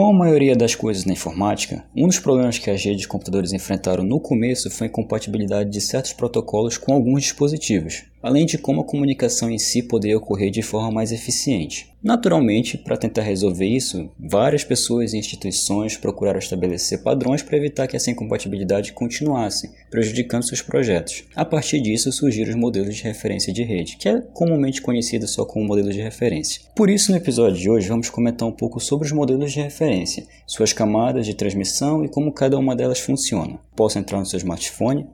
Com a maioria das coisas na informática, um dos problemas que as redes de computadores enfrentaram no começo foi a incompatibilidade de certos protocolos com alguns dispositivos, além de como a comunicação em si poderia ocorrer de forma mais eficiente. Naturalmente, para tentar resolver isso, várias pessoas e instituições procuraram estabelecer padrões para evitar que essa incompatibilidade continuasse, prejudicando seus projetos. A partir disso surgiram os modelos de referência de rede, que é comumente conhecido só como modelo de referência. Por isso, no episódio de hoje, vamos comentar um pouco sobre os modelos de referência, suas camadas de transmissão e como cada uma delas funciona. Posso entrar no seu smartphone,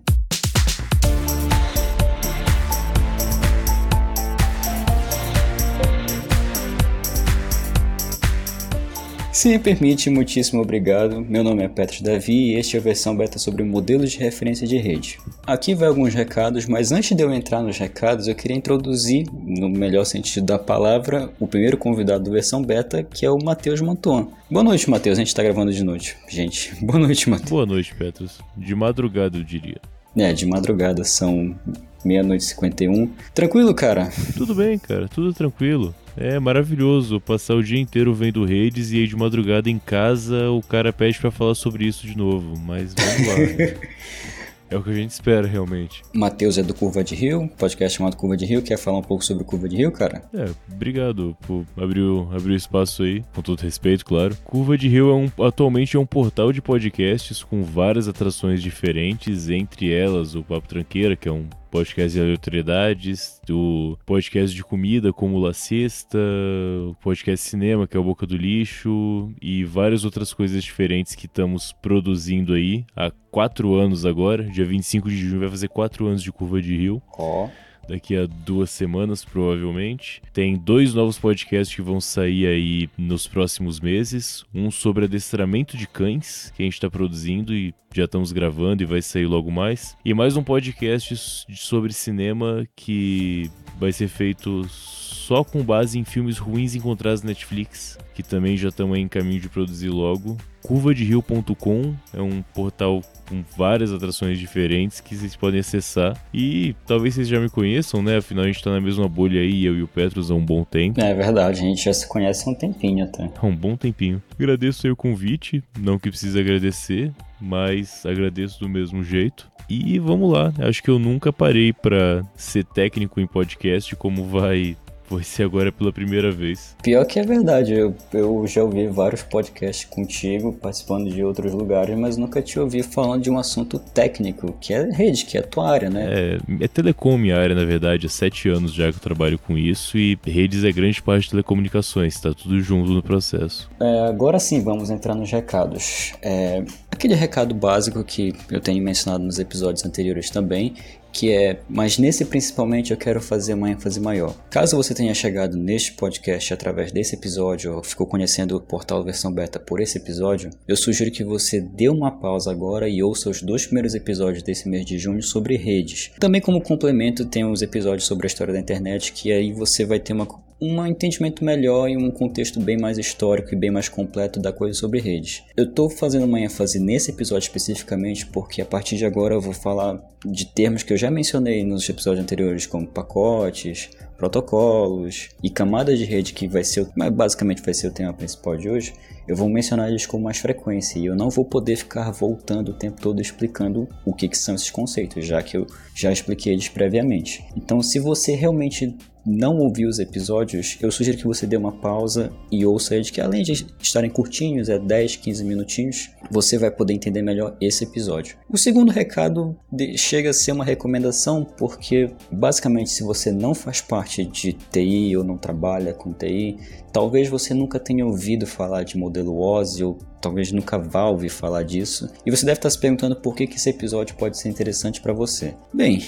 Se me permite, muitíssimo obrigado. Meu nome é Petros Davi e este é a versão beta sobre modelos de referência de rede. Aqui vai alguns recados, mas antes de eu entrar nos recados, eu queria introduzir, no melhor sentido da palavra, o primeiro convidado da versão beta, que é o Matheus Mantuan. Boa noite, Matheus. A gente está gravando de noite. Gente, boa noite, Matheus. Boa noite, Petros. De madrugada, eu diria. É, de madrugada, são meia-noite e 51. Tranquilo, cara? Tudo bem, cara, tudo tranquilo. É maravilhoso passar o dia inteiro vendo redes e aí de madrugada em casa o cara pede para falar sobre isso de novo, mas vamos lá. É o que a gente espera, realmente. Matheus é do Curva de Rio, podcast chamado Curva de Rio. Quer falar um pouco sobre Curva de Rio, cara? É, obrigado por abrir o, abrir o espaço aí, com todo respeito, claro. Curva de Rio é um, atualmente é um portal de podcasts com várias atrações diferentes, entre elas o Papo Tranqueira, que é um podcast de aleatoriedades, do podcast de comida como La Cesta, o podcast de cinema que é o Boca do Lixo e várias outras coisas diferentes que estamos produzindo aí há quatro anos agora. Dia 25 de junho vai fazer quatro anos de Curva de Rio. Ó. Oh daqui a duas semanas, provavelmente. Tem dois novos podcasts que vão sair aí nos próximos meses. Um sobre adestramento de cães, que a gente está produzindo e já estamos gravando e vai sair logo mais. E mais um podcast sobre cinema que vai ser feito só com base em filmes ruins encontrados na Netflix, que também já estão em caminho de produzir logo. Curvaderio.com é um portal com várias atrações diferentes que vocês podem acessar. E talvez vocês já me conheçam, né? Afinal, a gente tá na mesma bolha aí, eu e o Petros, há um bom tempo. É verdade, a gente já se conhece há um tempinho até. Há um bom tempinho. Agradeço aí o convite, não que precise agradecer, mas agradeço do mesmo jeito. E vamos lá, acho que eu nunca parei para ser técnico em podcast, como vai Vai ser agora pela primeira vez. Pior que é verdade, eu, eu já ouvi vários podcasts contigo, participando de outros lugares, mas nunca te ouvi falando de um assunto técnico, que é rede, que é a tua área, né? É, é telecom minha área, na verdade, há sete anos já que eu trabalho com isso, e redes é grande parte de telecomunicações, tá tudo junto no processo. É, agora sim, vamos entrar nos recados. É, aquele recado básico que eu tenho mencionado nos episódios anteriores também, que é, mas nesse principalmente eu quero fazer uma ênfase maior. Caso você tenha chegado neste podcast através desse episódio ou ficou conhecendo o portal versão beta por esse episódio, eu sugiro que você dê uma pausa agora e ouça os dois primeiros episódios desse mês de junho sobre redes. Também como complemento tem os episódios sobre a história da internet que aí você vai ter uma um entendimento melhor e um contexto bem mais histórico e bem mais completo da coisa sobre redes. Eu estou fazendo uma ênfase nesse episódio especificamente porque a partir de agora eu vou falar de termos que eu já mencionei nos episódios anteriores, como pacotes, protocolos e camadas de rede, que vai ser, basicamente vai ser o tema principal de hoje. Eu vou mencionar eles com mais frequência e eu não vou poder ficar voltando o tempo todo explicando o que, que são esses conceitos, já que eu já expliquei eles previamente. Então, se você realmente não ouviu os episódios, eu sugiro que você dê uma pausa e ouça eles, que além de estarem curtinhos, é 10, 15 minutinhos, você vai poder entender melhor esse episódio. O segundo recado chega a ser uma recomendação, porque basicamente se você não faz parte de TI ou não trabalha com TI, talvez você nunca tenha ouvido falar de modelo OSI ou talvez nunca vá ouvir falar disso. E você deve estar se perguntando por que, esse episódio pode ser interessante para você. Bem,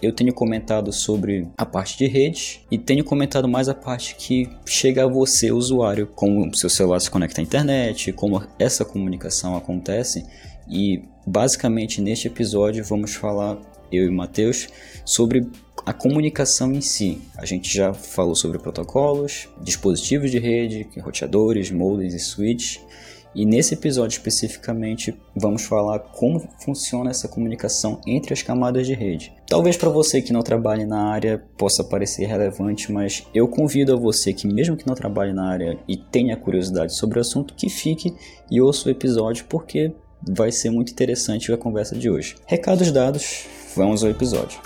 eu tenho comentado sobre a parte de rede e tenho comentado mais a parte que chega a você, usuário, como seu celular se conecta à internet, como essa comunicação acontece. E basicamente neste episódio vamos falar, eu e Matheus, sobre a comunicação em si. A gente já falou sobre protocolos, dispositivos de rede, roteadores, modems e switches E nesse episódio especificamente, vamos falar como funciona essa comunicação entre as camadas de rede. Talvez para você que não trabalhe na área possa parecer relevante, mas eu convido a você que mesmo que não trabalhe na área e tenha curiosidade sobre o assunto, que fique e ouça o episódio porque vai ser muito interessante a conversa de hoje. Recados dados, vamos ao episódio.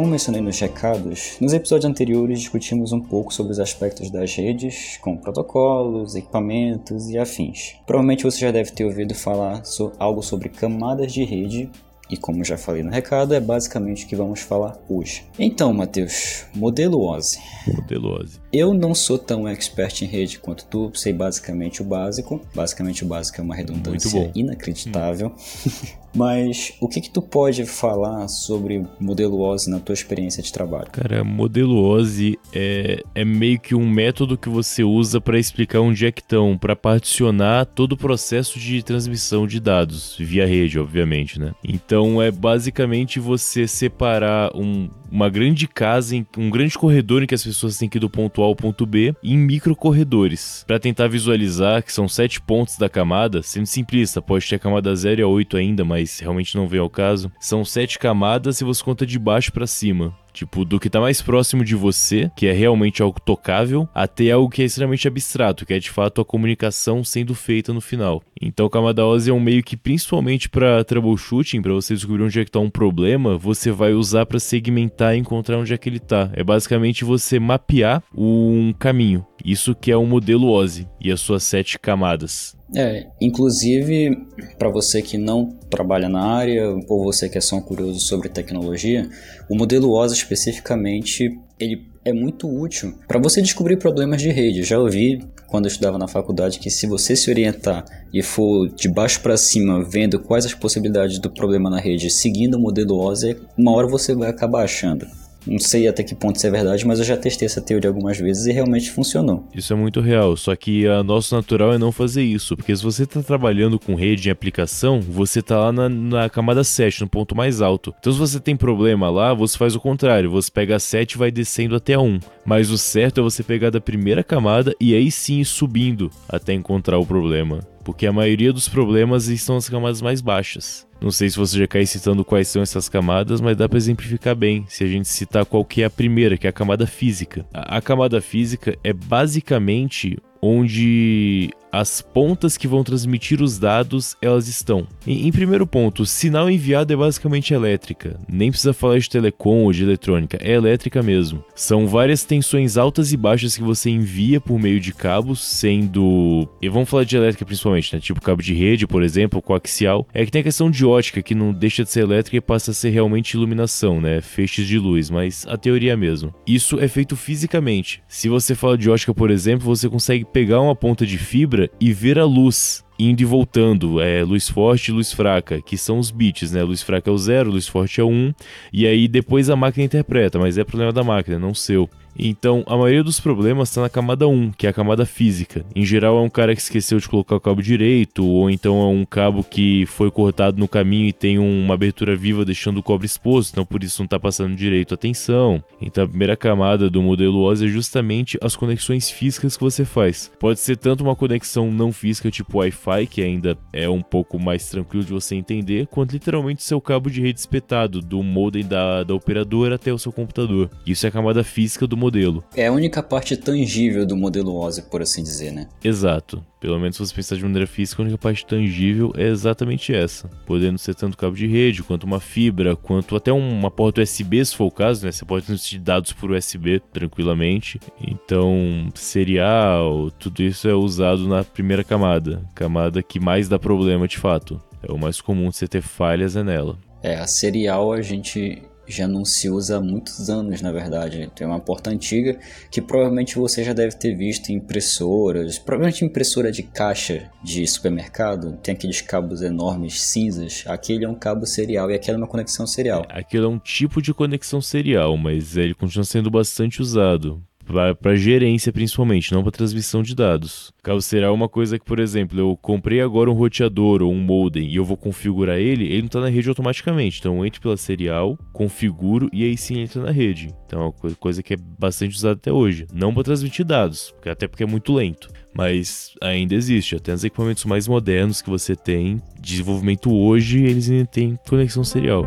Como mencionei nos recados, nos episódios anteriores discutimos um pouco sobre os aspectos das redes, como protocolos, equipamentos e afins. Provavelmente você já deve ter ouvido falar so algo sobre camadas de rede, e como já falei no recado, é basicamente o que vamos falar hoje. Então, Matheus, modelo OSI. Modelo OSI. Eu não sou tão expert em rede quanto tu, sei basicamente o básico. Basicamente o básico é uma redundância inacreditável. Hum. Mas o que que tu pode falar sobre modelo OSI na tua experiência de trabalho? Cara, modelo OSI é, é meio que um método que você usa para explicar onde é que estão, para particionar todo o processo de transmissão de dados, via rede, obviamente, né? Então é basicamente você separar um, uma grande casa, um grande corredor em que as pessoas têm que ir do ponto A ao ponto B, em micro corredores, para tentar visualizar que são sete pontos da camada, sendo simplista, pode ter camada 0 a 8 ainda, mas realmente não vem ao caso. São sete camadas e você conta de baixo para cima. Tipo, do que tá mais próximo de você, que é realmente algo tocável, até algo que é extremamente abstrato, que é de fato a comunicação sendo feita no final. Então, o camada OSI é um meio que, principalmente para troubleshooting, para você descobrir onde é que tá um problema, você vai usar para segmentar e encontrar onde é que ele tá. É basicamente você mapear um caminho. Isso que é o modelo OSI e as suas sete camadas. É, inclusive para você que não trabalha na área ou você que é só um curioso sobre tecnologia, o modelo OSI especificamente ele é muito útil para você descobrir problemas de rede. Já ouvi quando eu estudava na faculdade que se você se orientar e for de baixo para cima vendo quais as possibilidades do problema na rede, seguindo o modelo OSI, uma hora você vai acabar achando. Não sei até que ponto isso é verdade, mas eu já testei essa teoria algumas vezes e realmente funcionou. Isso é muito real, só que a nosso natural é não fazer isso, porque se você está trabalhando com rede em aplicação, você está lá na, na, camada 7, no ponto mais alto. Então se você tem problema lá, você faz o contrário, você pega a 7 e vai descendo até a 1. Mas o certo é você pegar da primeira camada e aí sim ir subindo até encontrar o problema porque a maioria dos problemas estão nas camadas mais baixas. Não sei se você já cai citando quais são essas camadas, mas dá para exemplificar bem se a gente citar qual que é a primeira, que é a camada física. A, a camada física é basicamente onde as pontas que vão transmitir os dados elas estão. Em, em, primeiro ponto, o sinal enviado é basicamente elétrica. Nem precisa falar de telecom ou de eletrônica, é elétrica mesmo. São várias tensões altas e baixas que você envia por meio de cabos, sendo. E vamos falar de elétrica principalmente, né? Tipo cabo de rede, por exemplo, coaxial. É que tem a questão de ótica, que não deixa de ser elétrica e passa a ser realmente iluminação, né? Feixes de luz, mas a teoria mesmo. Isso é feito fisicamente. Se você fala de ótica, por exemplo, você consegue pegar uma ponta de fibra e ver a luz indo e voltando, é luz forte e luz fraca, que são os bits, né? Luz fraca é o zero, luz forte é o 1, um, e aí depois a máquina interpreta, mas é problema da máquina, não seu. Então, a maioria dos problemas está na camada 1, que é a camada física. Em geral, é um cara que esqueceu de colocar o cabo direito, ou então é um cabo que foi cortado no caminho e tem uma abertura viva deixando o cobre exposto, então por isso não está passando direito a tensão. Então, a primeira camada do modelo OSI é justamente as conexões físicas que você faz. Pode ser tanto uma conexão não física, tipo Wi-Fi, que ainda é um pouco mais tranquilo de você entender, quanto literalmente seu cabo de rede espetado, do modem da, da operadora até o seu computador. Isso é a camada física do modelo. É a única parte tangível do modelo OSI, por assim dizer, né? Exato. Pelo menos se você pensar de maneira física, a única parte tangível é exatamente essa. Podendo ser tanto cabo de rede, quanto uma fibra, quanto até uma porta USB, se for o caso, né? Você pode transmitir dados por USB tranquilamente. Então, serial, tudo isso é usado na primeira camada. Camada que mais dá problema de fato. É o mais comum de você ter falhas é nela. É, a serial a gente já não se usa há muitos anos, na verdade. Tem uma porta antiga que provavelmente você já deve ter visto em impressoras, provavelmente impressora de caixa de supermercado, tem aqueles cabos enormes cinzas. Aquele é um cabo serial e aquela é uma conexão serial. Aquilo é um tipo de conexão serial, mas ele continua sendo bastante usado para gerência principalmente, não para transmissão de dados. É uma coisa que, por exemplo, eu comprei agora um roteador ou um modem e eu vou configurar ele, ele não está na rede automaticamente. Então eu entro pela serial, configuro e aí sim entra na rede. Então é uma coisa que é bastante usada até hoje. Não para transmitir dados, até porque é muito lento. Mas ainda existe, até os equipamentos mais modernos que você tem, desenvolvimento hoje, eles ainda têm conexão serial.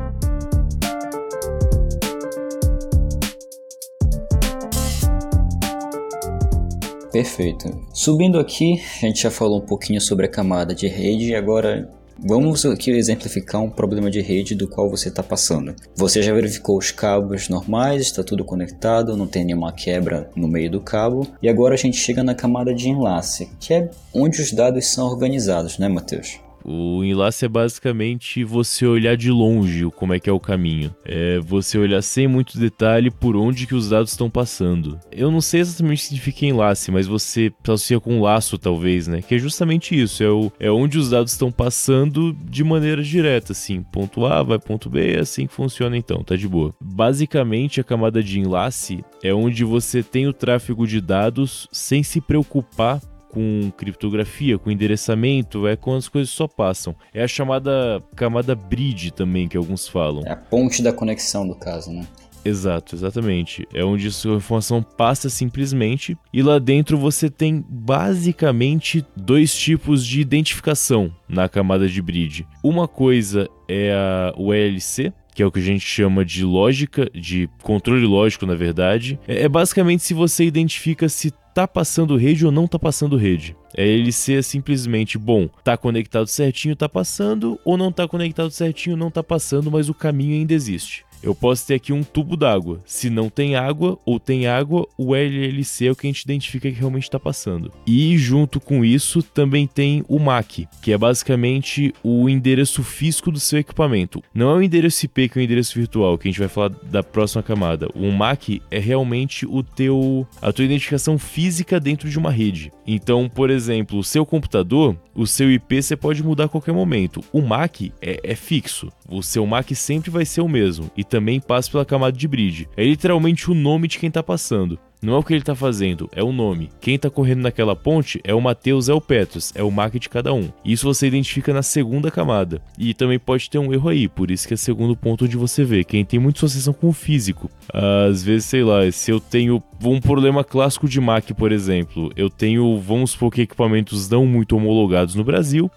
Perfeito. Subindo aqui, a gente já falou um pouquinho sobre a camada de rede e agora Vamos aqui exemplificar um problema de rede do qual você está passando. Você já verificou os cabos normais, está tudo conectado, não tem nenhuma quebra no meio do cabo. E agora a gente chega na camada de enlace, que é onde os dados são organizados, né, Matheus? O enlace é basicamente você olhar de longe como é que é o caminho. É você olhar sem muito detalhe por onde que os dados estão passando. Eu não sei exatamente o que significa enlace, mas você associa com um laço talvez, né? Que é justamente isso, é, o, é onde os dados estão passando de maneira direta, assim. Ponto A vai ponto B, é assim que funciona então, tá de boa. Basicamente a camada de enlace é onde você tem o tráfego de dados sem se preocupar com criptografia, com endereçamento, é quando as coisas só passam. É a chamada camada bridge também, que alguns falam. É a ponte da conexão, do caso, né? Exato, exatamente. É onde a sua informação passa simplesmente e lá dentro você tem basicamente dois tipos de identificação na camada de bridge. Uma coisa é a, o LC, que é o que a gente chama de lógica, de controle lógico, na verdade. É, é basicamente se você identifica se tá passando rede ou não tá passando rede. É ele ser simplesmente, bom, tá conectado certinho, tá passando, ou não tá conectado certinho, não tá passando, mas o caminho ainda existe eu posso ter aqui um tubo d'água. Se não tem água ou tem água, o LLC é o que a gente identifica que realmente está passando. E junto com isso também tem o MAC, que é basicamente o endereço físico do seu equipamento. Não é o endereço IP que é o endereço virtual, que a gente vai falar da próxima camada. O MAC é realmente o teu a tua identificação física dentro de uma rede. Então, por exemplo, o seu computador, o seu IP você pode mudar a qualquer momento. O MAC é, é fixo. O seu MAC sempre vai ser o mesmo. E também passa pela camada de bridge. É literalmente o nome de quem está passando. Não é o que ele está fazendo, é o nome. Quem está correndo naquela ponte é o Mateus, é o Petros, é o MAC de cada um. Isso você identifica na segunda camada. E também pode ter um erro aí, por isso que é o segundo ponto onde você vê. Quem tem muita associação com o físico. Às vezes, sei lá, se eu tenho um problema clássico de MAC, por exemplo, eu tenho, vamos supor que equipamentos não muito homologados no Brasil,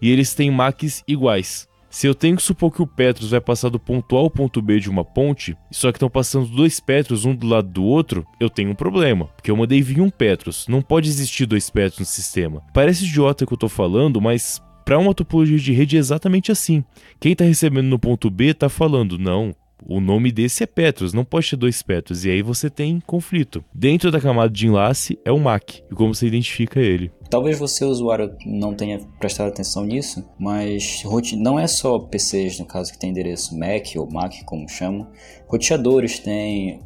e eles têm MACs iguais. Se eu tenho que supor que o Petros vai passar do ponto A ao ponto B de uma ponte, só que estão passando dois Petros um do lado do outro, eu tenho um problema, porque eu mandei vir um Petros, não pode existir dois Petros no sistema. Parece idiota que eu tô falando, mas para uma topologia de rede é exatamente assim. Quem está recebendo no ponto B está falando, não, o nome desse é Petros, não pode ter dois Petros, e aí você tem conflito. Dentro da camada de enlace é o MAC, e como você identifica ele. Talvez você, usuário, não tenha prestado atenção nisso, mas não é só PCs, no caso, que tem endereço MAC ou MAC, como chamam. Roteadores têm,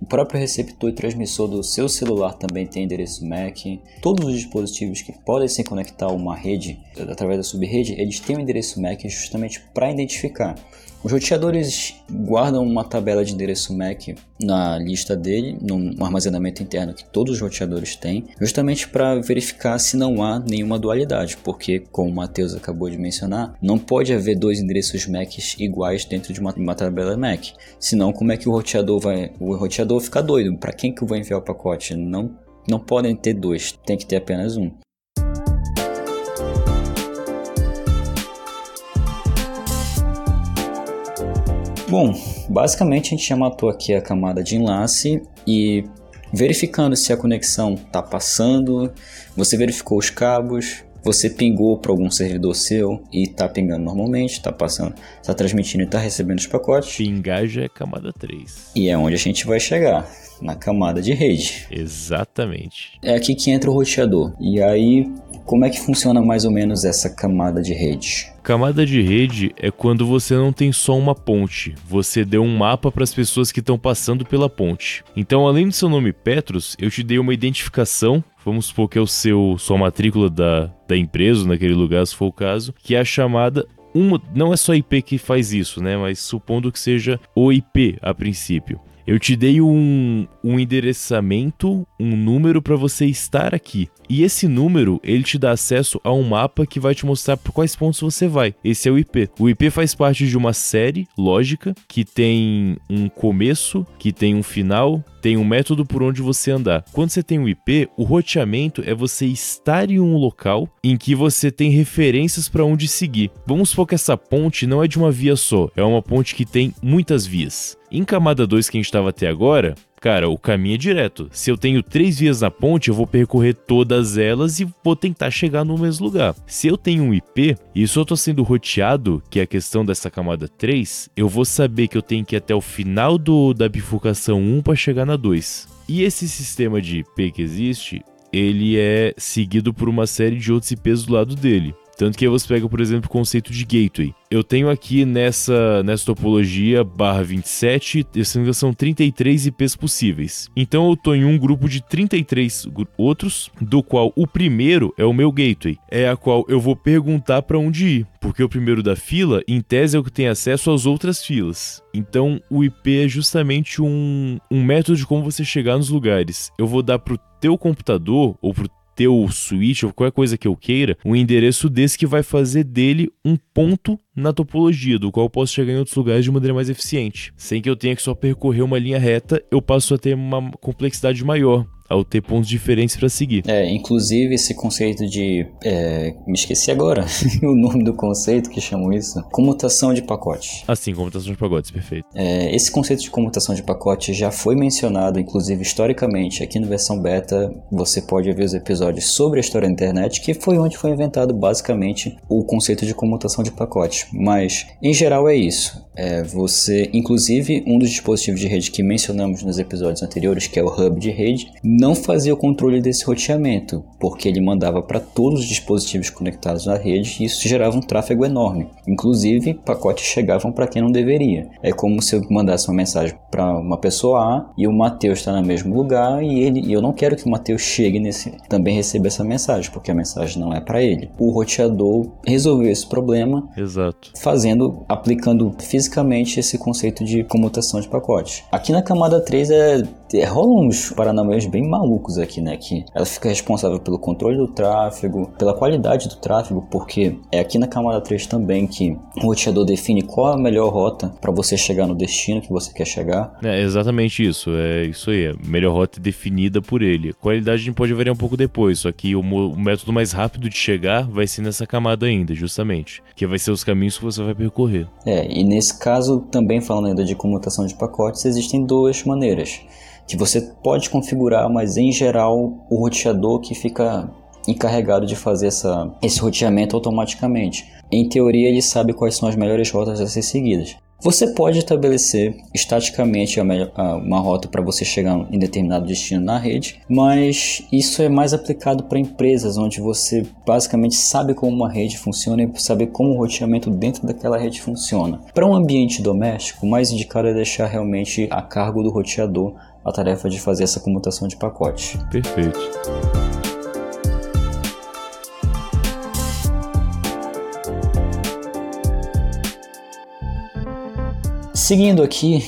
o próprio receptor e transmissor do seu celular também tem endereço MAC. Todos os dispositivos que podem se conectar a uma rede, através da subrede, eles têm um endereço MAC justamente para identificar. Os roteadores guardam uma tabela de endereço MAC na lista dele, no armazenamento interno que todos os roteadores têm, justamente para verificar se não há nenhuma dualidade, porque, como o Matheus acabou de mencionar, não pode haver dois endereços MAC iguais dentro de uma, uma tabela MAC. Senão, como é que o roteador vai. O roteador fica doido. Para quem que vou enviar o pacote? Não, não podem ter dois, tem que ter apenas um. Bom, basicamente a gente já matou aqui a camada de enlace e verificando se a conexão está passando, você verificou os cabos, você pingou para algum servidor seu e está pingando normalmente, está passando, está transmitindo e está recebendo os pacotes. Pingar já é camada 3. E é onde a gente vai chegar, na camada de rede. Exatamente. É aqui que entra o roteador. E aí como é que funciona mais ou menos essa camada de rede? Camada de rede é quando você não tem só uma ponte, você deu um mapa para as pessoas que estão passando pela ponte. Então, além do seu nome Petros, eu te dei uma identificação, vamos supor que é o seu sua matrícula da, da empresa naquele lugar, se for o caso, que é a chamada uma, não é só IP que faz isso, né? Mas supondo que seja o IP a princípio. Eu te dei um, um endereçamento, um número para você estar aqui. E esse número, ele te dá acesso a um mapa que vai te mostrar por quais pontos você vai. Esse é o IP. O IP faz parte de uma série lógica que tem um começo, que tem um final, tem um método por onde você andar. Quando você tem um IP, o roteamento é você estar em um local em que você tem referências para onde seguir. Vamos supor que essa ponte não é de uma via só, é uma ponte que tem muitas vias. Em camada 2 que a gente estava até agora, cara, o caminho é direto. Se eu tenho três vias na ponte, eu vou percorrer todas elas e vou tentar chegar no mesmo lugar. Se eu tenho um IP e só estou sendo roteado, que é a questão dessa camada 3, eu vou saber que eu tenho que ir até o final do, da bifurcação 1 para chegar na 2. E esse sistema de IP que existe, ele é seguido por uma série de outros IPs do lado dele. Tanto que você pega, por exemplo, o conceito de gateway. Eu tenho aqui nessa, nessa topologia barra 27, são 33 IPs possíveis. Então eu estou em um grupo de 33 outros, do qual o primeiro é o meu gateway, é a qual eu vou perguntar para onde ir, porque o primeiro da fila, em tese, é o que tem acesso às outras filas. Então o IP é justamente um, um método de como você chegar nos lugares. Eu vou dar para o teu computador ou para o teu switch ou qualquer coisa que eu queira, um endereço desse que vai fazer dele um ponto na topologia, do qual eu posso chegar em outros lugares de maneira mais eficiente. Sem que eu tenha que só percorrer uma linha reta, eu passo a ter uma complexidade maior ao ter pontos diferentes para seguir. É, inclusive esse conceito de. É, me esqueci agora o nome do conceito que chamam isso. Comutação de pacote. Ah, sim, comutação de pacotes, perfeito. É, esse conceito de comutação de pacote já foi mencionado, inclusive historicamente, aqui no versão beta. Você pode ver os episódios sobre a história da internet, que foi onde foi inventado basicamente o conceito de comutação de pacote. Mas, em geral, é isso. É, você, inclusive, um dos dispositivos de rede que mencionamos nos episódios anteriores, que é o hub de rede, não fazia o controle desse roteamento, porque ele mandava para todos os dispositivos conectados na rede e isso gerava um tráfego enorme. Inclusive, pacotes chegavam para quem não deveria. É como se eu mandasse uma mensagem para uma pessoa A e o Mateus está no mesmo lugar e ele e eu não quero que o Mateus chegue nesse também receba essa mensagem, porque a mensagem não é para ele. O roteador resolveu esse problema, Exato. fazendo aplicando fisicamente esse conceito de comutação de pacote. Aqui na camada 3 é, é rolam uns paranameios bem malucos aqui, né? Que ela fica responsável pelo controle do tráfego, pela qualidade do tráfego, porque é aqui na camada 3 também que o roteador define qual a melhor rota para você chegar no destino que você quer chegar. É exatamente isso, é isso aí, a melhor rota definida por ele. Qualidade a gente pode variar um pouco depois, só que o, o método mais rápido de chegar vai ser nessa camada ainda, justamente, que vai ser os caminhos que você vai percorrer. É, e nesse caso, também falando ainda de comutação de pacotes, existem duas maneiras que você pode configurar, mas em geral o roteador que fica encarregado de fazer essa, esse roteamento automaticamente. Em teoria, ele sabe quais são as melhores rotas a ser seguidas. Você pode estabelecer estaticamente uma rota para você chegar em determinado destino na rede, mas isso é mais aplicado para empresas onde você basicamente sabe como uma rede funciona e sabe como o roteamento dentro daquela rede funciona. Para um ambiente doméstico, o mais indicado é deixar realmente a cargo do roteador a tarefa de fazer essa comutação de pacote. Perfeito. Seguindo aqui,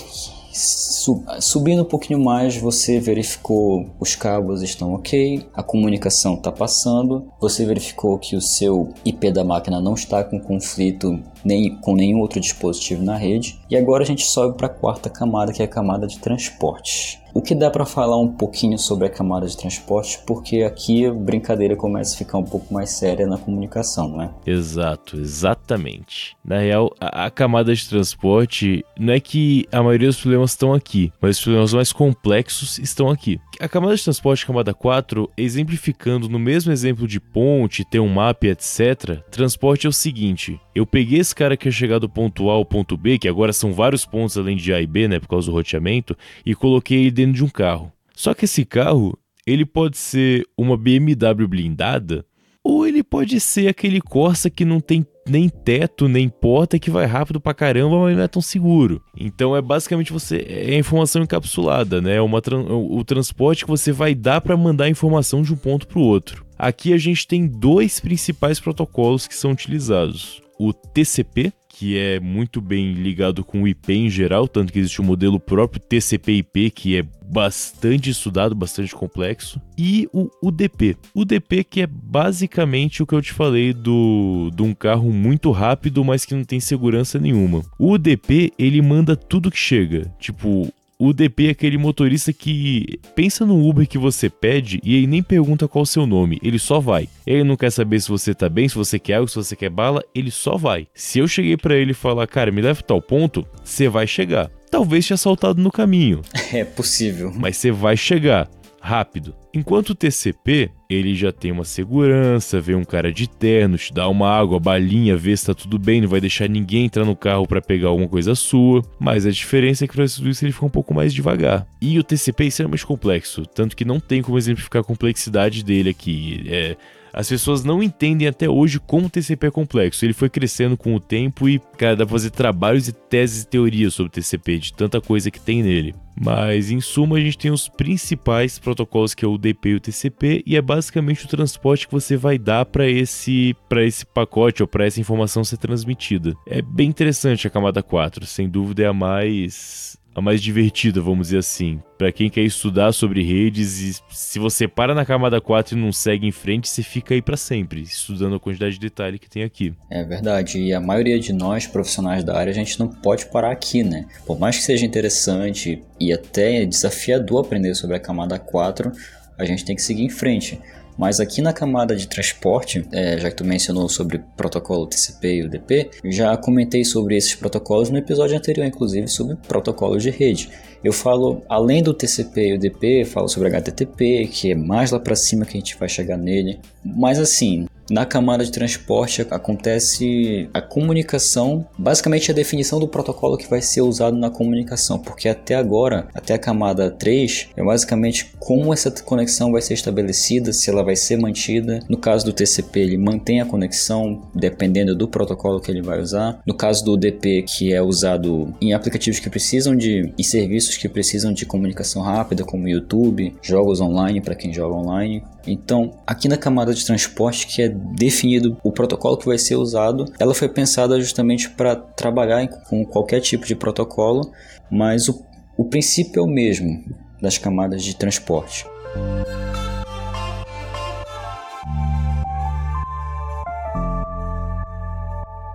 subindo um pouquinho mais, você verificou os cabos estão ok, a comunicação está passando, você verificou que o seu IP da máquina não está com conflito nem com nenhum outro dispositivo na rede. E agora a gente sobe para a quarta camada, que é a camada de transporte. O que dá para falar um pouquinho sobre a camada de transporte, porque aqui a brincadeira começa a ficar um pouco mais séria na comunicação, não é? Exato, exatamente. Na real, a, a camada de transporte não é que a maioria dos problemas estão aqui, mas os problemas mais complexos estão aqui. A camada de transporte, camada 4, exemplificando no mesmo exemplo de ponte, ter um mapa, etc., transporte é o seguinte: eu peguei esse cara que ia chegar do ponto A ao ponto B, que agora são vários pontos além de A e B, né, por causa do roteamento, e coloquei ele dentro de um carro. Só que esse carro, ele pode ser uma BMW blindada, ou ele pode ser aquele Corsa que não tem nem teto, nem porta, que vai rápido pra caramba, mas não é tão seguro. Então é basicamente você é a informação encapsulada, né? É uma, o transporte que você vai dar para mandar informação de um ponto para o outro. Aqui a gente tem dois principais protocolos que são utilizados: o TCP, que é muito bem ligado com o IP em geral, tanto que existe um modelo próprio TCP/IP que é bastante estudado, bastante complexo, e o UDP. O UDP que é basicamente o que eu te falei do de um carro muito rápido, mas que não tem segurança nenhuma. O UDP, ele manda tudo que chega, tipo o DP é aquele motorista que pensa no Uber que você pede e aí nem pergunta qual o seu nome, ele só vai. Ele não quer saber se você tá bem, se você quer água, se você quer bala, ele só vai. Se eu cheguei para ele e falar, cara, me leva tal ponto, você vai chegar. Talvez te assaltado no caminho. É possível. Mas você vai chegar rápido. Enquanto o TCP, ele já tem uma segurança, vê um cara de terno, te dá uma água, balinha, vê se tá tudo bem, não vai deixar ninguém entrar no carro para pegar alguma coisa sua. Mas a diferença é que para tudo isso ele fica um pouco mais devagar. E o TCP é extremamente complexo, tanto que não tem como exemplificar a complexidade dele aqui. É, as pessoas não entendem até hoje como o TCP é complexo. Ele foi crescendo com o tempo e, cara, dá pra fazer trabalhos e teses e teorias sobre o TCP, de tanta coisa que tem nele. Mas, em suma, a gente tem os principais protocolos que é o UDP e o TCP, e é basicamente o transporte que você vai dar para esse, esse pacote ou para essa informação ser transmitida. É bem interessante a camada 4, sem dúvida é a mais a mais divertida, vamos dizer assim. Para quem quer estudar sobre redes e se você para na camada 4 e não segue em frente, você fica aí para sempre, estudando a quantidade de detalhe que tem aqui. É verdade, e a maioria de nós, profissionais da área, a gente não pode parar aqui, né? Por mais que seja interessante e até desafiador aprender sobre a camada 4, a gente tem que seguir em frente. Mas aqui na camada de transporte, é, já que tu mencionou sobre protocolo TCP e UDP, já comentei sobre esses protocolos no episódio anterior, inclusive sobre protocolos de rede. Eu falo, além do TCP e UDP, falo sobre HTTP, que é mais lá para cima que a gente vai chegar nele. Mas assim, na camada de transporte acontece a comunicação, basicamente a definição do protocolo que vai ser usado na comunicação, porque até agora, até a camada 3, é basicamente como essa conexão vai ser estabelecida, se ela vai ser mantida. No caso do TCP, ele mantém a conexão dependendo do protocolo que ele vai usar. No caso do UDP, que é usado em aplicativos que precisam de e serviços que precisam de comunicação rápida, como YouTube, jogos online para quem joga online. Então, aqui na camada de transporte, que é definido o protocolo que vai ser usado, ela foi pensada justamente para trabalhar com qualquer tipo de protocolo, mas o, o princípio é o mesmo das camadas de transporte.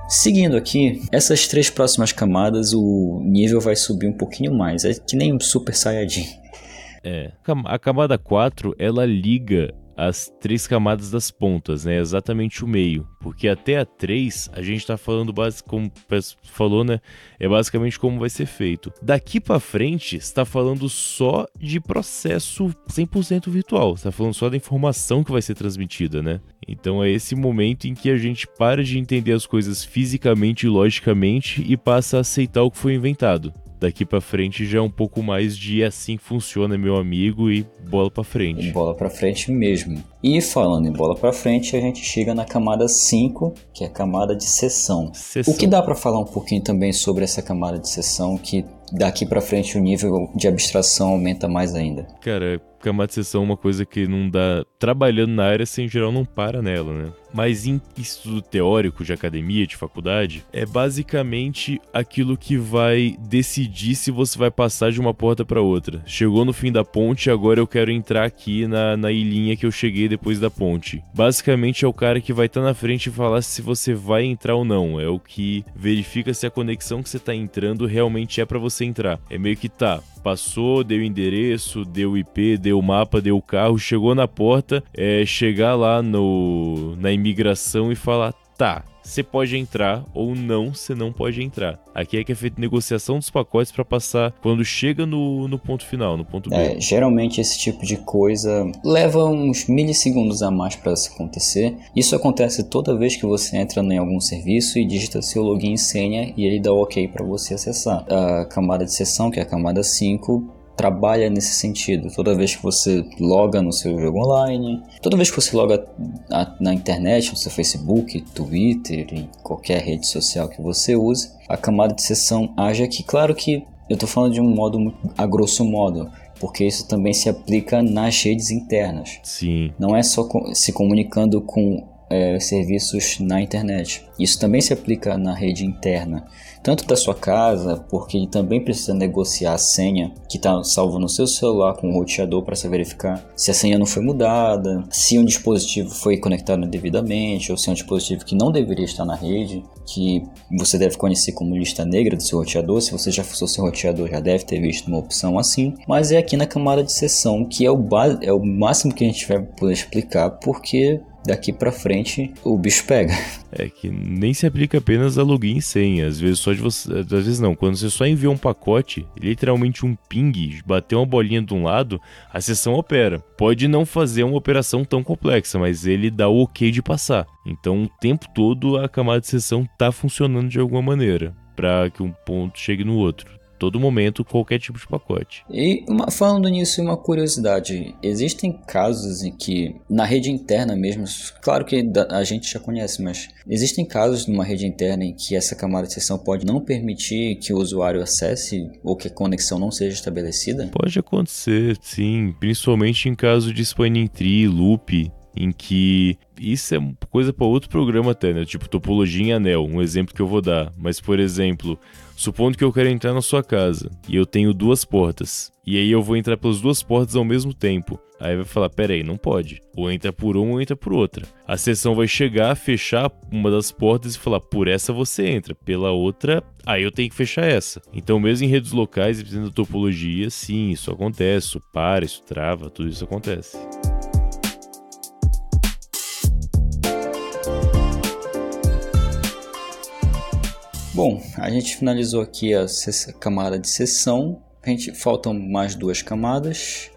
Seguindo aqui, essas três próximas camadas, o nível vai subir um pouquinho mais. É que nem um Super Saiyajin. É. A camada 4, ela liga as três camadas das pontas, né? Exatamente o meio. Porque até a 3, a gente tá falando, como falou, né? É basicamente como vai ser feito. Daqui para frente, está falando só de processo 100% virtual. Está falando só da informação que vai ser transmitida, né? Então é esse momento em que a gente para de entender as coisas fisicamente e logicamente e passa a aceitar o que foi inventado daqui para frente já é um pouco mais de assim funciona, meu amigo, e bola para frente. E bola para frente mesmo. E falando em bola para frente, a gente chega na camada 5, que é a camada de sessão. sessão. O que dá para falar um pouquinho também sobre essa camada de sessão que daqui para frente o nível de abstração aumenta mais ainda? Cara, camada de sessão é uma coisa que não dá. Trabalhando na área, sem geral, não para nela, né? Mas em estudo teórico de academia, de faculdade, é basicamente aquilo que vai decidir se você vai passar de uma porta para outra. Chegou no fim da ponte, agora eu quero entrar aqui na, na ilhinha que eu cheguei depois da ponte. Basicamente é o cara que vai estar tá na frente e falar se você vai entrar ou não. É o que verifica se a conexão que você está entrando realmente é para você entrar. É meio que tá, passou, deu endereço, deu IP, deu mapa, deu carro, chegou na porta, é chegar lá no na imigração e falar: tá, você pode entrar ou não, você não pode entrar. Aqui é que é feita negociação dos pacotes para passar quando chega no, no ponto final, no ponto B. É, geralmente esse tipo de coisa leva uns milissegundos a mais para se acontecer. Isso acontece toda vez que você entra em algum serviço e digita seu login e senha e ele dá o ok para você acessar. A camada de sessão, que é a camada 5, trabalha nesse sentido. Toda vez que você loga no seu jogo online, toda vez que você loga na internet, no seu Facebook, Twitter, em qualquer rede social que você use, a camada de sessão age aqui. Claro que eu estou falando de um modo a grosso modo, porque isso também se aplica nas redes internas. Sim. Não é só se comunicando com é, serviços na internet. Isso também se aplica na rede interna, tanto da sua casa, porque ele também precisa negociar a senha que está salvo no seu celular com o roteador para se verificar se a senha não foi mudada, se um dispositivo foi conectado devidamente ou se é um dispositivo que não deveria estar na rede, que você deve conhecer como lista negra do seu roteador. Se você já usou seu roteador, já deve ter visto uma opção assim. Mas é aqui na camada de sessão que é o, é o máximo que a gente vai poder explicar, porque daqui para frente o bicho pega. É que nem se aplica apenas a login e senha. Às vezes só de você. Às vezes não. Quando você só envia um pacote, literalmente um ping, bater uma bolinha de um lado, a sessão opera. Pode não fazer uma operação tão complexa, mas ele dá o ok de passar. Então o tempo todo a camada de sessão está funcionando de alguma maneira para que um ponto chegue no outro todo momento qualquer tipo de pacote. E uma, falando nisso, uma curiosidade: existem casos em que na rede interna mesmo, claro que a gente já conhece, mas existem casos numa rede interna em que essa camada de sessão pode não permitir que o usuário acesse ou que a conexão não seja estabelecida? Pode acontecer, sim, principalmente em caso de spanning tree, loop, em que isso é coisa para outro programa até, né? Tipo topologia em anel, um exemplo que eu vou dar. Mas por exemplo, Supondo que eu quero entrar na sua casa e eu tenho duas portas. E aí eu vou entrar pelas duas portas ao mesmo tempo. Aí vai falar, peraí, não pode. Ou entra por uma ou entra por outra. A sessão vai chegar, fechar uma das portas e falar, por essa você entra, pela outra, aí eu tenho que fechar essa. Então, mesmo em redes locais e precisando topologia, sim, isso acontece, isso para, isso trava, tudo isso acontece. Bom, a gente finalizou aqui a camada de sessão. A gente faltam mais duas camadas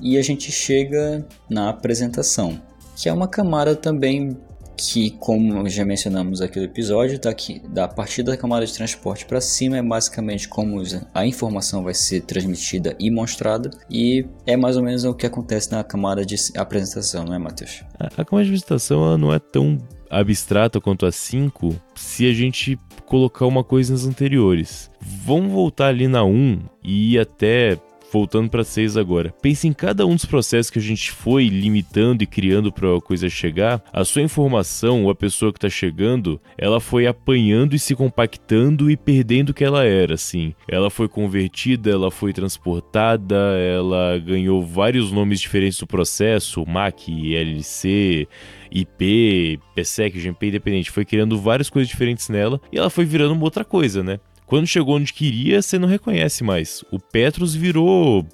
e a gente chega na apresentação, que é uma camada também que, como já mencionamos aqui no episódio, tá aqui, da partir da camada de transporte para cima é basicamente como a informação vai ser transmitida e mostrada e é mais ou menos o que acontece na camada de apresentação, não é, Matheus? A, a camada de apresentação não é tão abstrata quanto a 5 se a gente colocar uma coisa nas anteriores. Vamos voltar ali na 1 e ir até voltando para 6 agora. Pense em cada um dos processos que a gente foi limitando e criando para a coisa chegar. A sua informação, ou a pessoa que está chegando, ela foi apanhando e se compactando e perdendo o que ela era, assim. Ela foi convertida, ela foi transportada, ela ganhou vários nomes diferentes do processo, MAC, LLC, IP, PSEC, GMP independente, foi criando várias coisas diferentes nela e ela foi virando uma outra coisa, né? Quando chegou onde queria, você não reconhece mais. O Petros virou.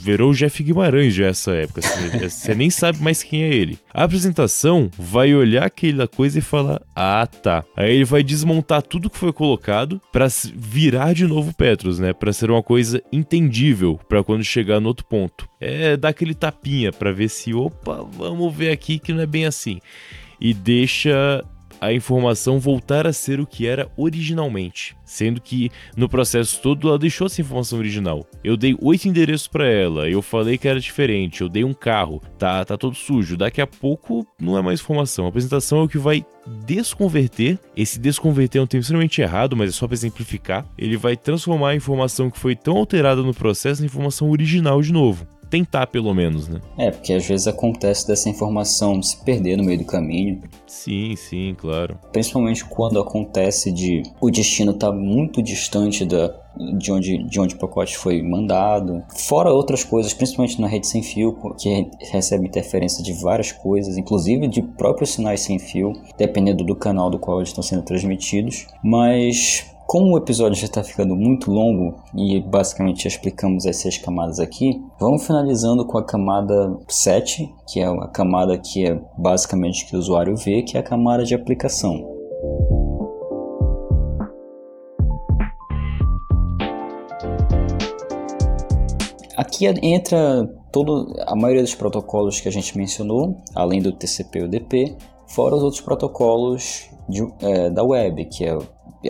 virou o Jeff Guimarães já essa época. Você nem sabe mais quem é ele. A apresentação vai olhar aquela coisa e falar: Ah, tá. Aí ele vai desmontar tudo que foi colocado para virar de novo o Petros, né? Para ser uma coisa entendível para quando chegar no outro ponto. É dar aquele tapinha para ver se, opa, vamos ver aqui que não é bem assim. E deixa a informação voltar a ser o que era originalmente, sendo que no processo todo ela deixou essa informação original. Eu dei oito endereços para ela, eu falei que era diferente, eu dei um carro, tá, tá todo sujo. Daqui a pouco não é mais informação. A apresentação é o que vai desconverter. Esse desconverter é um termo extremamente errado, mas é só para exemplificar. Ele vai transformar a informação que foi tão alterada no processo em informação original de novo tentar pelo menos, né? É, porque às vezes acontece dessa informação se perder no meio do caminho. Sim, sim, claro. Principalmente quando acontece de o destino estar tá muito distante da, de onde, de onde o pacote foi mandado. Fora outras coisas, principalmente na rede sem fio, que recebe interferência de várias coisas, inclusive de próprios sinais sem fio, dependendo do canal do qual eles estão sendo transmitidos. Mas como o episódio já está ficando muito longo e basicamente já explicamos as seis camadas aqui, vamos finalizando com a camada 7, que é a camada que é basicamente que o usuário vê, que é a camada de aplicação. Aqui entra todo, a maioria dos protocolos que a gente mencionou, além do TCP e o DP, fora os outros protocolos de, é, da web, que é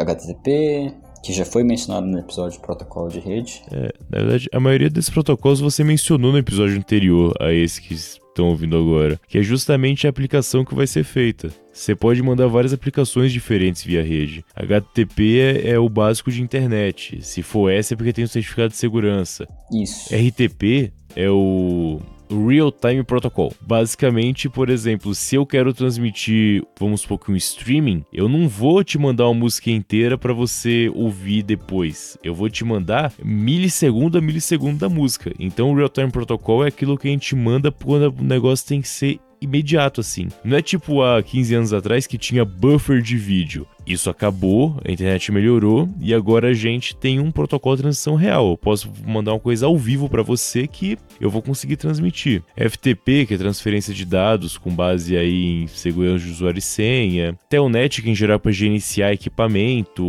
HTTP, que já foi mencionado no episódio de protocolo de rede. É, na verdade, a maioria desses protocolos você mencionou no episódio anterior a esse que estão ouvindo agora, que é justamente a aplicação que vai ser feita. Você pode mandar várias aplicações diferentes via rede. HTTP é, é o básico de internet. Se for S é porque tem um certificado de segurança. Isso. RTP é o Real Time Protocol. Basicamente, por exemplo, se eu quero transmitir, vamos supor que um streaming, eu não vou te mandar uma música inteira para você ouvir depois. Eu vou te mandar milissegundo a milissegundo da música. Então, o Real Time Protocol é aquilo que a gente manda quando o negócio tem que ser imediato assim. Não é tipo há 15 anos atrás que tinha buffer de vídeo. Isso acabou, a internet melhorou e agora a gente tem um protocolo de transição real. Eu posso mandar uma coisa ao vivo para você que eu vou conseguir transmitir. FTP, que é transferência de dados com base aí em segurança de usuário e senha. Telnet, que em geral é para gerenciar equipamento.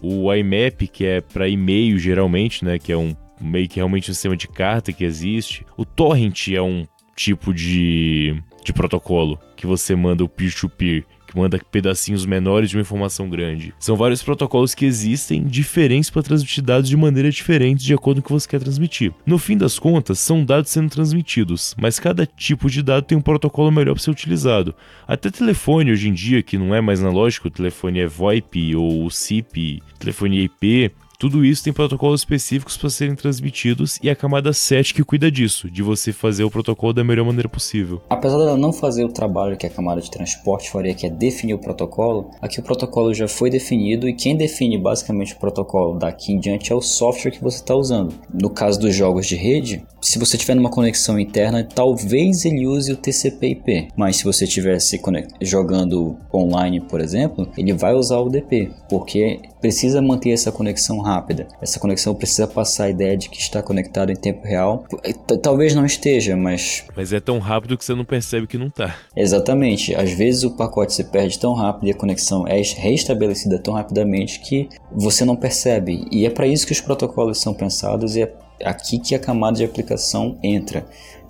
O IMAP, que é para e-mail geralmente, né, que é um meio que realmente um sistema de carta que existe. O torrent é um tipo de de protocolo que você manda o peer-to-peer. que manda pedacinhos menores de uma informação grande. São vários protocolos que existem, diferentes para transmitir dados de maneira diferente de acordo com o que você quer transmitir. No fim das contas, são dados sendo transmitidos, mas cada tipo de dado tem um protocolo melhor para ser utilizado. Até telefone hoje em dia, que não é mais analógico, o telefone é VoIP ou SIP, telefonia IP, tudo isso tem protocolos específicos para serem transmitidos e a camada 7 que cuida disso, de você fazer o protocolo da melhor maneira possível. Apesar dela não fazer o trabalho que a camada de transporte faria, que é definir o protocolo, aqui o protocolo já foi definido e quem define basicamente o protocolo daqui em diante é o software que você está usando. No caso dos jogos de rede, se você tiver numa conexão interna, talvez ele use o TCP/IP, mas se você estivesse jogando online, por exemplo, ele vai usar o DP, porque precisa manter essa conexão rápida. Essa conexão precisa passar a ideia de que está conectado em tempo real. Talvez não esteja, mas. Mas é tão rápido que você não percebe que não está. Exatamente. Às vezes o pacote se perde tão rápido e a conexão é restabelecida tão rapidamente que você não percebe. E é para isso que os protocolos são pensados e é aqui que a camada de aplicação entra,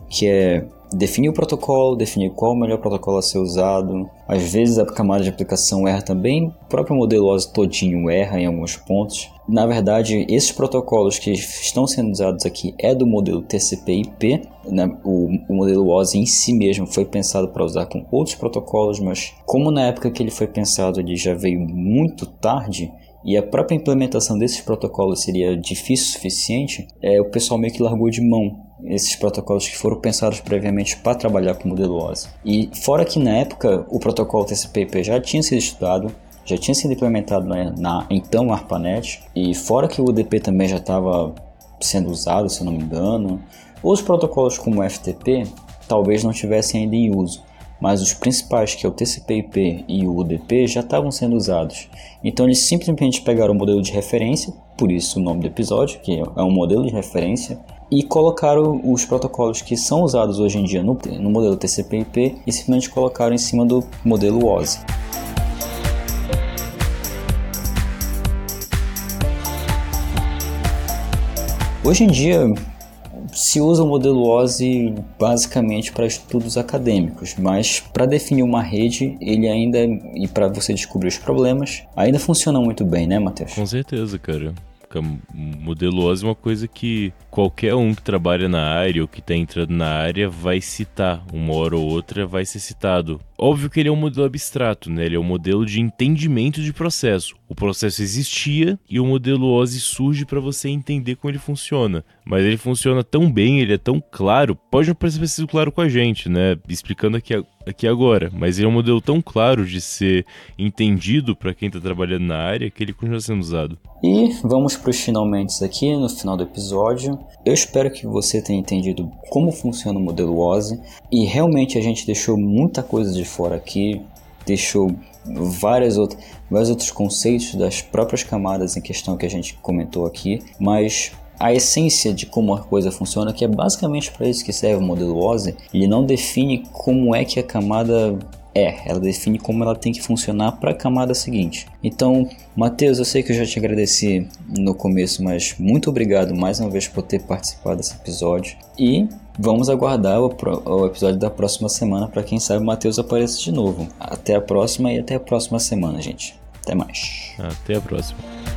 que é definir o protocolo, definir qual o melhor protocolo a ser usado. Às vezes a camada de aplicação erra também, o próprio modelo OSI todinho erra em alguns pontos. Na verdade, esses protocolos que estão sendo usados aqui é do modelo TCP/IP. Né? O, o, modelo OSI em si mesmo foi pensado para usar com outros protocolos, mas como na época que ele foi pensado ele já veio muito tarde, e a própria implementação desses protocolos seria difícil o suficiente, é, o pessoal meio que largou de mão esses protocolos que foram pensados previamente para trabalhar com modelo OSI. E fora que na época o protocolo TCP/IP já tinha sido estudado, já tinha sido implementado na, na então ARPANET, e fora que o UDP também já estava sendo usado, se não me engano, os protocolos como o FTP talvez não tivessem ainda em uso, mas os principais, que é o TCP/IP e o UDP, já estavam sendo usados. Então eles simplesmente pegaram o modelo de referência, por isso o nome do episódio, que é um modelo de referência, e colocaram os protocolos que são usados hoje em dia no, no modelo TCP/IP e simplesmente colocaram em cima do modelo OSI. Hoje em dia se usa o modelo OSI basicamente para estudos acadêmicos, mas para definir uma rede, ele ainda e para você descobrir os problemas, ainda funciona muito bem, né, Matheus? Com certeza, cara. Modelo OSI é uma coisa que qualquer um que trabalha na área ou que está entrando na área vai citar. Uma hora ou outra vai ser citado. Óbvio que ele é um modelo abstrato, né? Ele é um modelo de entendimento de processo. O processo existia e o modelo OSI surge para você entender como ele funciona. Mas ele funciona tão bem, ele é tão claro, pode não parecer sido claro com a gente, né? Explicando aqui, aqui agora, mas ele é um modelo tão claro de ser entendido para quem está trabalhando na área que ele continua sendo usado. E vamos para os finalmente aqui no final do episódio. Eu espero que você tenha entendido como funciona o modelo OSI e realmente a gente deixou muita coisa de fora aqui, deixou várias outras, vários outros conceitos das próprias camadas em questão que a gente comentou aqui, mas a essência de como a coisa funciona, que é basicamente para isso que serve o modelo OSI, ele não define como é que a camada é, ela define como ela tem que funcionar para a camada seguinte. Então, Matheus, eu sei que eu já te agradeci no começo, mas muito obrigado mais uma vez por ter participado desse episódio. E vamos aguardar o, o episódio da próxima semana para quem sabe o Matheus apareça de novo. Até a próxima e até a próxima semana, gente. Até mais. Até a próxima.